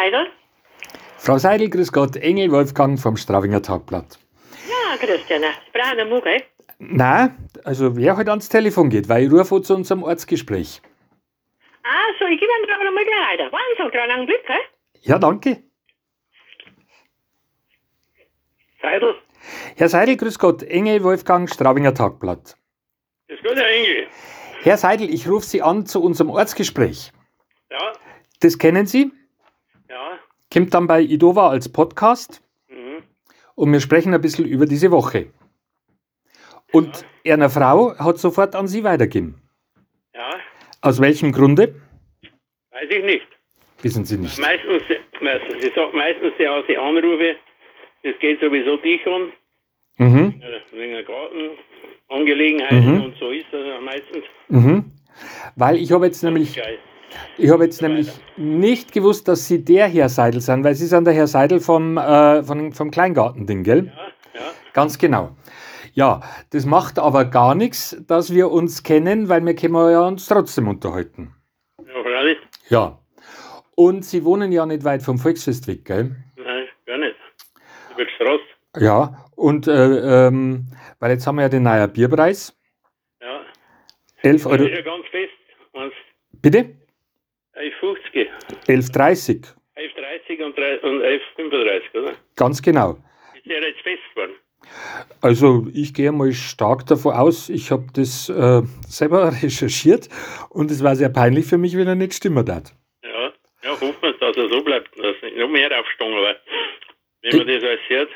Seidel? Frau Seidel, grüß Gott, Engel Wolfgang vom Straubinger Tagblatt. Ja, Christian, Sie brauchen einen Mug, gell? Nein, also wer heute ans Telefon geht, weil ich rufe zu unserem Ortsgespräch. Ah, so, ich gebe Ihnen gerade mal gleich weiter. Warten Sie gerade einen Blick, gell? Ja, danke. Seidel, Herr Seidel, grüß Gott, Engel Wolfgang, Straubinger Tagblatt. ist gut, Herr Engel. Herr Seidel, ich rufe Sie an zu unserem Ortsgespräch. Ja, Das kennen Sie, ja. Kommt dann bei Idova als Podcast Mhm. und wir sprechen ein bisschen über diese Woche. Und eine Frau hat sofort an Sie weitergegeben. Ja, Aus welchem Grunde? weiß ich nicht. Wissen Sie nicht. Meistens, meistens sie sagt meistens, ja, als ich anrufe, das geht sowieso dich an, Mhm. wegen Gartenangelegenheiten Mhm. und so ist das ja meistens. Mhm. Weil ich habe jetzt nämlich, Geil. Ich habe jetzt nämlich nicht gewusst, dass Sie der Herr Seidel sind, weil Sie sind der Herr Seidel vom, äh, vom, vom Kleingartending, gell? Ja, ja. Ganz genau. Ja, das macht aber gar nichts, dass wir uns kennen, weil wir können ja uns trotzdem unterhalten. Ja, freilich. Ja. Und Sie wohnen ja nicht weit vom Volksfest weg, gell? Nein, gar nicht. Über die Straße. Ja, und äh, ähm, weil jetzt haben wir ja den neuen Bierpreis. Ja. 11 Das Euro. ist ja ganz fest. Und Bitte? 11,50. 11,30. 11,30 und, drei- und 11,35, oder? Ganz genau. Ist der jetzt fest geworden? Also ich gehe mal stark davon aus, ich habe das äh, selber recherchiert und es war sehr peinlich für mich, wenn er nicht stimmen hat. Ja, ja hoffen wir, dass er so bleibt, dass nicht noch mehr aufstehen, weil wenn man das alles hört,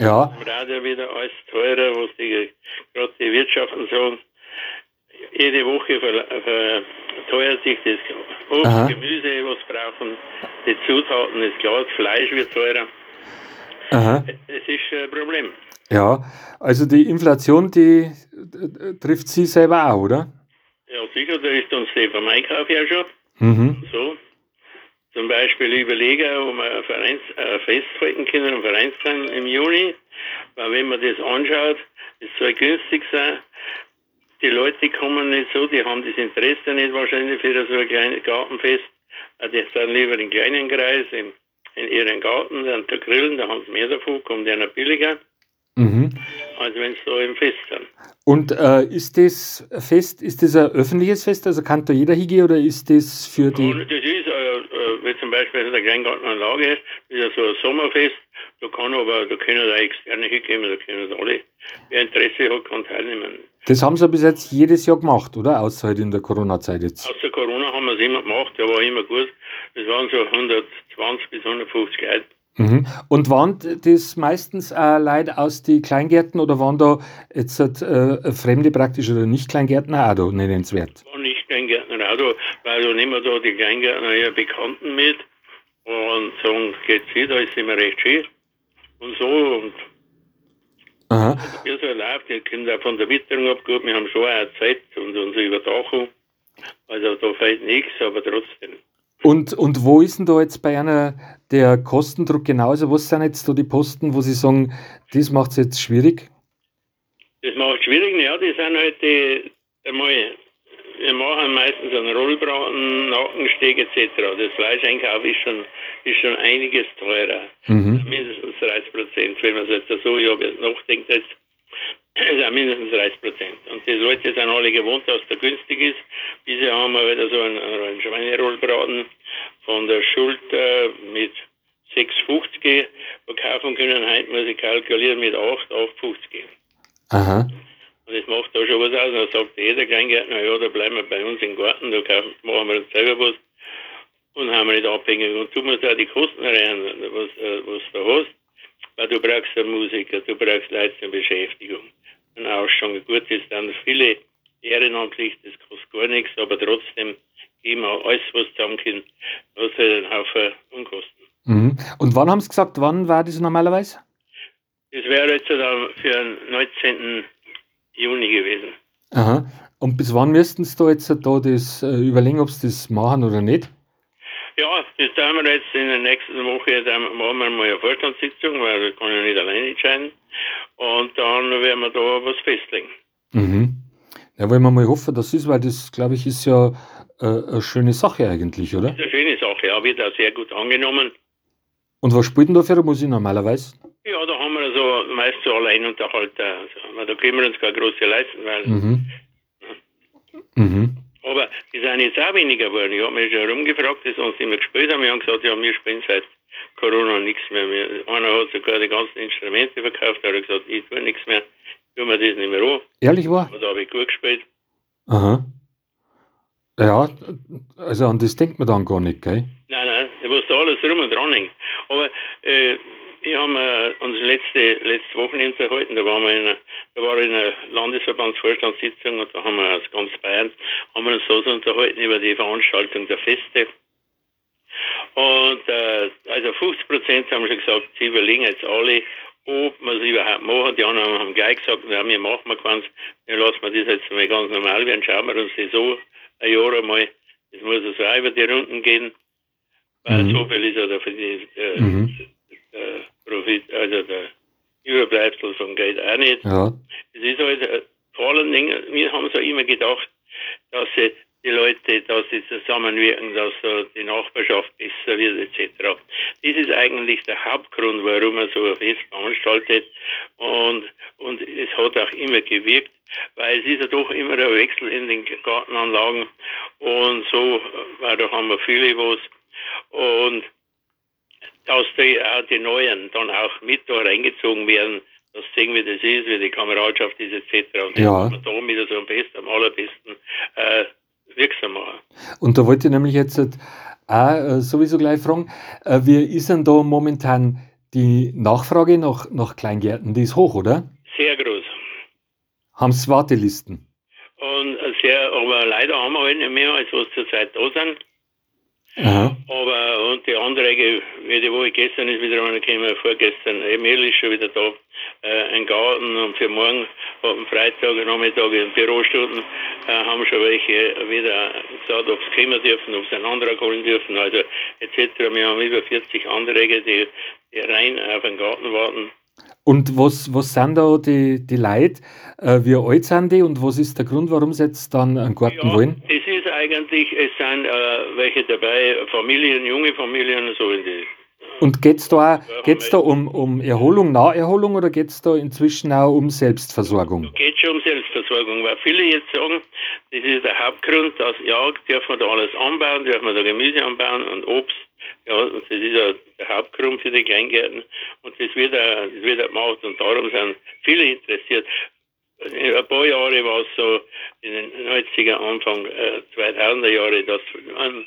Ja, im Radio wieder alles teurer, was die, gerade die Wirtschaften sagen, jede Woche ver, verteuert sich das Obst, Aha. Gemüse, was brauchen, die Zutaten, das Glas, Fleisch wird teurer. aha. Es ist ein Problem. Ja, also die Inflation, die äh, trifft Sie selber auch, oder? Ja, sicher, da ist uns die vom Einkauf ja schon. Mhm. So. Zum Beispiel überlegen, ob wir ein Vereins, äh, festhalten können, ein Vereinsheim im Juni. Weil wenn man das anschaut, das soll günstig sein. Die Leute kommen nicht so, die haben das Interesse nicht wahrscheinlich für so ein kleines Gartenfest. Äh, Die sind lieber in kleinen Kreis, in, in ihren Garten, dann da grillen, da haben sie mehr davon, kommt einer billiger, Mhm. als wenn sie da im Fest sind. Und äh, ist das Fest, ist das ein öffentliches Fest, also kann da jeder hingehen oder ist das für die... Und das ist, äh, äh, wie zum Beispiel der Kleingartenanlage, das ist ja so ein Sommerfest, da kann aber, da können da externe hingehen, da können da alle, wer Interesse hat, kann teilnehmen. Das haben Sie bis jetzt jedes Jahr gemacht, oder? Außer halt in der Corona-Zeit jetzt. Außer Corona haben wir es immer gemacht, der war immer gut. Das waren so 120 bis 150 Leute. Mhm. Und waren das meistens äh, Leute aus die Kleingärten oder waren da jetzt äh, Fremde praktisch oder nicht Kleingärtner auch da nennenswert? War nicht Kleingärtner auch da, weil da nehmen wir da die Kleingärtner ja Bekannten mit und sagen, geht's hin, da ist immer recht schön. Und so, und Aha. wie so läuft, die können auch von der Witterung abgut, wir haben schon auch Zeit und unsere Überdachung. Also da fehlt nichts, aber trotzdem. Und, und wo ist denn da jetzt bei einer der Kostendruck genauso? Was sind jetzt da die Posten, wo Sie sagen, das macht es jetzt schwierig? Das macht schwierig, ja, die sind halt die, einmal, wir machen meistens einen Rollbraten, Nackensteak etc. Das Fleischeinkauf ist schon, ist schon einiges teurer. Mhm. Mindestens 30 Prozent, wenn man es jetzt so ja, nachdenkt, jetzt ist auch mindestens 30 Prozent. Und die Leute sind alle gewohnt, dass der günstig ist. Diese haben wir wieder so einen, einen Schweinerollbraten von der Schulter mit 6,50 verkaufen können. Heute muss ich kalkulieren mit 8, 8,50. Aha. Macht da schon was aus. Und dann sagt jeder Kleingärtner, ja, da bleiben wir bei uns im Garten, da kaufen, machen wir uns selber was und haben wir nicht abhängig. Und du musst auch die Kosten rein, was, äh, was du hast. Weil du brauchst einen Musiker, du brauchst Leute zur Beschäftigung. Und auch schon gut ist dann viele ehrenamtlich, das kostet gar nichts, aber trotzdem geben wir alles, was zusammenkommt, was halt einen Haufen Unkosten. Mhm. Und wann haben Sie gesagt, wann war das normalerweise? Das wäre jetzt für den 19. Juni gewesen. Aha. Und bis wann müssten Sie da jetzt da das äh, überlegen, ob Sie das machen oder nicht? Ja, das tun wir jetzt in der nächsten Woche, dann machen wir mal eine Vorstandssitzung, weil das kann ich nicht alleine entscheiden. Und dann werden wir da was festlegen. Mhm. Ja, wollen wir mal hoffen, dass es ist, weil das, glaube ich, ist ja äh, eine schöne Sache eigentlich, oder? Das ist eine schöne Sache, ja, wird auch sehr gut angenommen. Und was spielt denn da für eine Musik normalerweise? Ja, da so meist so Alleinunterhalter. Also, da können wir uns keine große leisten, weil. Mhm. Mhm. Aber die sind jetzt auch weniger geworden. Ich habe mich schon rumgefragt, die uns immer gespielt haben. Wir haben gesagt, ja, wir spielen seit Corona nichts mehr. Wir, einer hat sogar die ganzen Instrumente verkauft, hat gesagt, ich tue nichts mehr, tue mir das nicht mehr an. Ehrlich? Und da habe ich gut gespielt. Aha. Ja, also an das denkt man dann gar nicht, gell? Nein, nein, was da alles rum und dran hängt. Aber äh, wir haben äh, unsere letzte, letzte Wochenende erhalten, da waren wir in einer, da war in einer Landesverbandsvorstandssitzung und da haben wir aus ganz Bayern, haben wir uns so unterhalten über die Veranstaltung der Feste. Und äh, also 50 Prozent haben schon gesagt, sie überlegen jetzt alle, ob wir es überhaupt machen. Die anderen haben gleich gesagt, ja, wir machen wir keins, dann lassen wir das jetzt mal ganz normal werden, schauen wir uns das so ein Jahr einmal, das muss also auch über die Runden gehen, weil Mhm. so viel ist ja der, für die, äh, Mhm. Der Profit, also der Überbleibsel vom Geld auch nicht. Ja. Es ist halt äh, vor allen Dingen, wir haben so immer gedacht, dass sie die Leute, dass sie zusammenwirken, dass so die Nachbarschaft besser wird, etc. Das ist eigentlich der Hauptgrund, warum man so ein Fest veranstaltet. Und, und es hat auch immer gewirkt, weil es ist ja doch immer ein Wechsel in den Gartenanlagen. Und so, äh, weil da haben wir viele was. Und dass die, auch die Neuen dann auch mit da reingezogen werden, das sehen, wie das ist, wie die Kameradschaft ist, etc. Und das Ja. man da wieder so am besten, am allerbesten äh, wirksam machen. Und da wollte ich nämlich jetzt halt auch äh, sowieso gleich fragen, äh, wie ist denn da momentan die Nachfrage nach, nach Kleingärten? Die ist hoch, oder? Sehr groß. Haben Sie Wartelisten? Und äh, sehr, aber leider haben wir halt nicht mehr, als was zurzeit da sind. Aha. Aber und die Anträge, wie die Woche gestern ist wieder einer gekommen, vorgestern, Emil ist schon wieder da, äh, ein Garten und für morgen, am Freitag, Nachmittag in Bürostunden, äh, haben schon welche wieder gesagt, ob sie kommen dürfen, ob sie einen Antrag holen dürfen, also etc. Wir haben über 40 Anträge, die, die rein auf den Garten warten. Und was, was sind da die, die Leute? Äh, wie alt sind die und was ist der Grund, warum sie jetzt dann einen Garten Ja, wollen? es ist eigentlich, es sind äh, welche dabei, Familien, junge Familien, so in die Und geht es da, auch, geht's da um, um Erholung, Naherholung oder geht es da inzwischen auch um Selbstversorgung? geht schon um Selbstversorgung, weil viele jetzt sagen, das ist der Hauptgrund, dass ja, dürfen wir da alles anbauen, dürfen wir da Gemüse anbauen und Obst. Ja, und das ist ja der Hauptgrund für die Kleingärten und das wird auch, das wird auch gemacht und darum sind viele interessiert. In ein paar Jahre war es so, in den 90er, Anfang äh, 2000er Jahre, dass ein,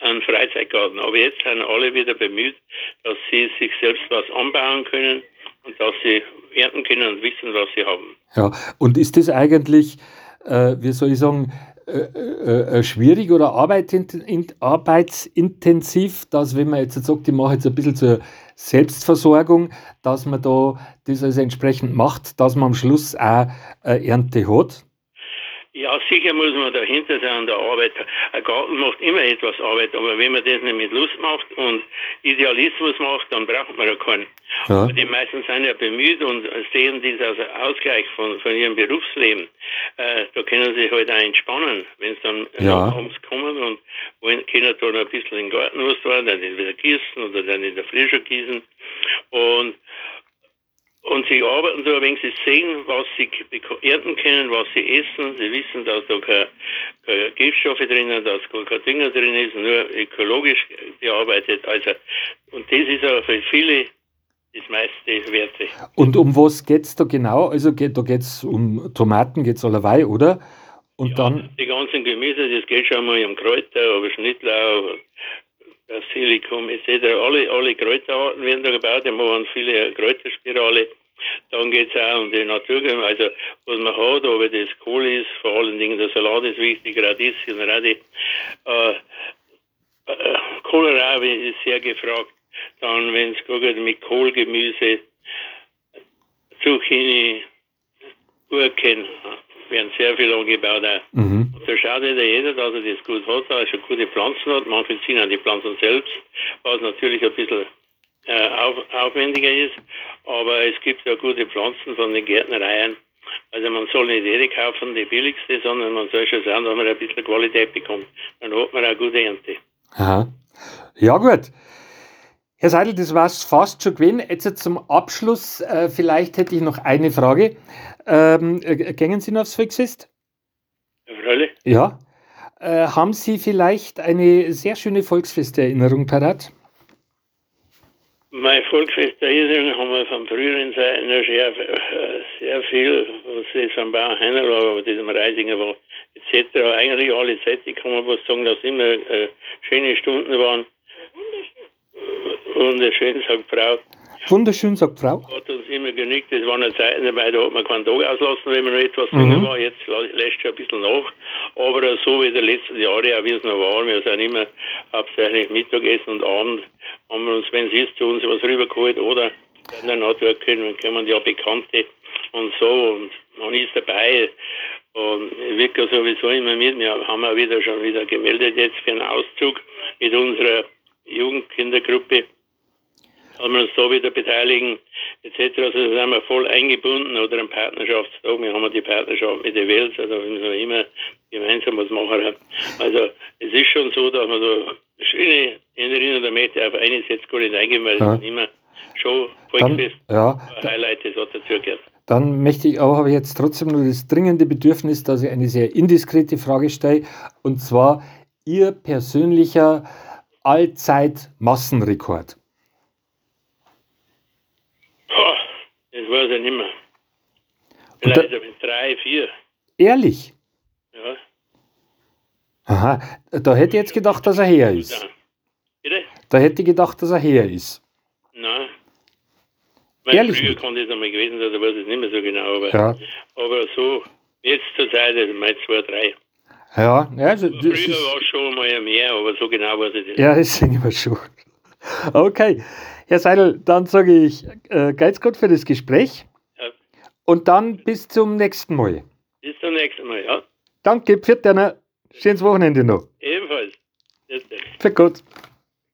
ein Freizeitgarten. Aber jetzt sind alle wieder bemüht, dass sie sich selbst was anbauen können und dass sie ernten können und wissen, was sie haben. Ja, und ist das eigentlich, äh, wie soll ich sagen, äh, äh, äh, schwierig oder arbeitsintensiv, dass wenn man jetzt sagt, ich mache jetzt ein bisschen zur Selbstversorgung, dass man da das also entsprechend macht, dass man am Schluss auch eine Ernte hat? Ja, sicher muss man dahinter sein an der Arbeit. Ein Garten macht immer etwas Arbeit, aber wenn man das nicht mit Lust macht und Idealismus macht, dann braucht man ja keinen. Ja. Aber die meisten sind ja bemüht und sehen dies als Ausgleich von, von ihrem Berufsleben. Äh, da können sie halt auch entspannen, wenn sie dann Ja. abends kommen und wollen, können dann ein bisschen im Garten was tun, dann entweder gießen oder dann in der Früh schon gießen. Und und sie arbeiten so, wenn sie sehen, was sie ernten können, was sie essen. Sie wissen, dass da keine, keine Giftstoffe drin sind, dass gar kein Dünger drin ist, nur ökologisch bearbeitet. Also, und das ist auch für viele das meiste Werte. Und um was geht es da genau? Also geht, da geht es um Tomaten, geht es allerweil, oder? Und dann, Die ganzen Gemüse, das geht schon mal um Kräuter, aber Schnittlauch, Basilikum etc. Alle, alle Kräuterarten werden da gebaut, die machen viele Kräuterspirale. Dann geht es auch um die Naturgemüse, also was man hat, ob das Kohl ist, vor allen Dingen der Salat ist wichtig, Radieschen, Radi. Äh, äh, Kohlrabi ist sehr gefragt. Dann, wenn es geht mit Kohlgemüse, Zucchini, Gurken, werden sehr viel angebaut auch. mhm. Da schaut wieder jeder, dass er das gut hat, dass er schon gute Pflanzen hat. Manche ziehen auch die Pflanzen selbst, was natürlich ein bisschen äh, auf, aufwendiger ist. Aber es gibt ja gute Pflanzen von den Gärtnereien. Also man soll nicht jede kaufen, die billigste, sondern man soll schon schauen, dass man ein bisschen Qualität bekommt. Dann hat man auch gute Ernte. Aha. Ja, gut. Herr Seidel, das war es fast schon gewesen. Jetzt zum Abschluss, äh, vielleicht hätte ich noch eine Frage. Ähm, äh, gängen Sie noch aufs Volksfest? Freilich. Ja. Äh, haben Sie vielleicht eine sehr schöne Volksfesterinnerung parat? Mein Volksfesterinnerung haben wir von früheren Zeiten noch sehr, sehr viel, was jetzt am Bauern Heiner war, aber diesem Reisinger war, etc. Eigentlich alle Zeiten kann man was sagen, dass immer äh, schöne Stunden waren. Wunderschön, sagt Frau. Wunderschön, sagt Frau. Hat uns immer genügt. Das waren ja Zeiten dabei, da hat man keinen Tag auslassen, wenn man noch etwas jünger war. Jetzt lä- lässt schon ein bisschen nach. Aber so wie die letzten Jahre, auch wie es noch war, wir sind immer hauptsächlich Mittagessen und Abend, haben wir uns, wenn es ist, zu uns was rübergeholt oder in der Natur können, dann kommen ja Bekannte und so und man ist dabei. Und wirklich sowieso immer mit. Wir haben auch wieder schon wieder gemeldet jetzt für einen Auszug mit unserer Jugendkindergruppe haben wir uns da wieder beteiligen, etc. Also da sind wir voll eingebunden oder ein Partnerschaftstag. Wir haben ja die Partnerschaft mit der Welt, also müssen wir immer gemeinsam was machen. Also es ist schon so, dass man da schöne Erinnerungen damit auf eines jetzt gar nicht eingehen, weil Ja. es ist immer schon Dann, Volksfest, ja, ein Highlight, das hat dazugehört. dann möchte ich auch, habe ich jetzt trotzdem nur das dringende Bedürfnis, dass ich eine sehr indiskrete Frage stelle. Und zwar Ihr persönlicher Allzeit-Massenrekord. Das weiß ich nicht mehr. Da- Vielleicht mit drei, vier. Ehrlich? Ja. Aha, da hätte ich jetzt gedacht, dass er her ist. Ja. Bitte? Da hätte ich gedacht, dass er her ist. Nein. Mein Ehrlich früher nicht? kann das einmal gewesen sein, da weiß ich nicht mehr so genau. Aber, Ja, aber so, jetzt zur Zeit, also mein zwei, drei. ja, ja, also, das Früher war es schon mal mehr, aber so genau weiß ich das. ja das sehen wir schon. Okay, Herr Seidel, dann sage ich, äh, geht's gut für das Gespräch Ja. und dann bis zum nächsten Mal. Bis zum nächsten Mal, ja. Danke, pfiat Schönes Wochenende noch. Ebenfalls. Für Gott.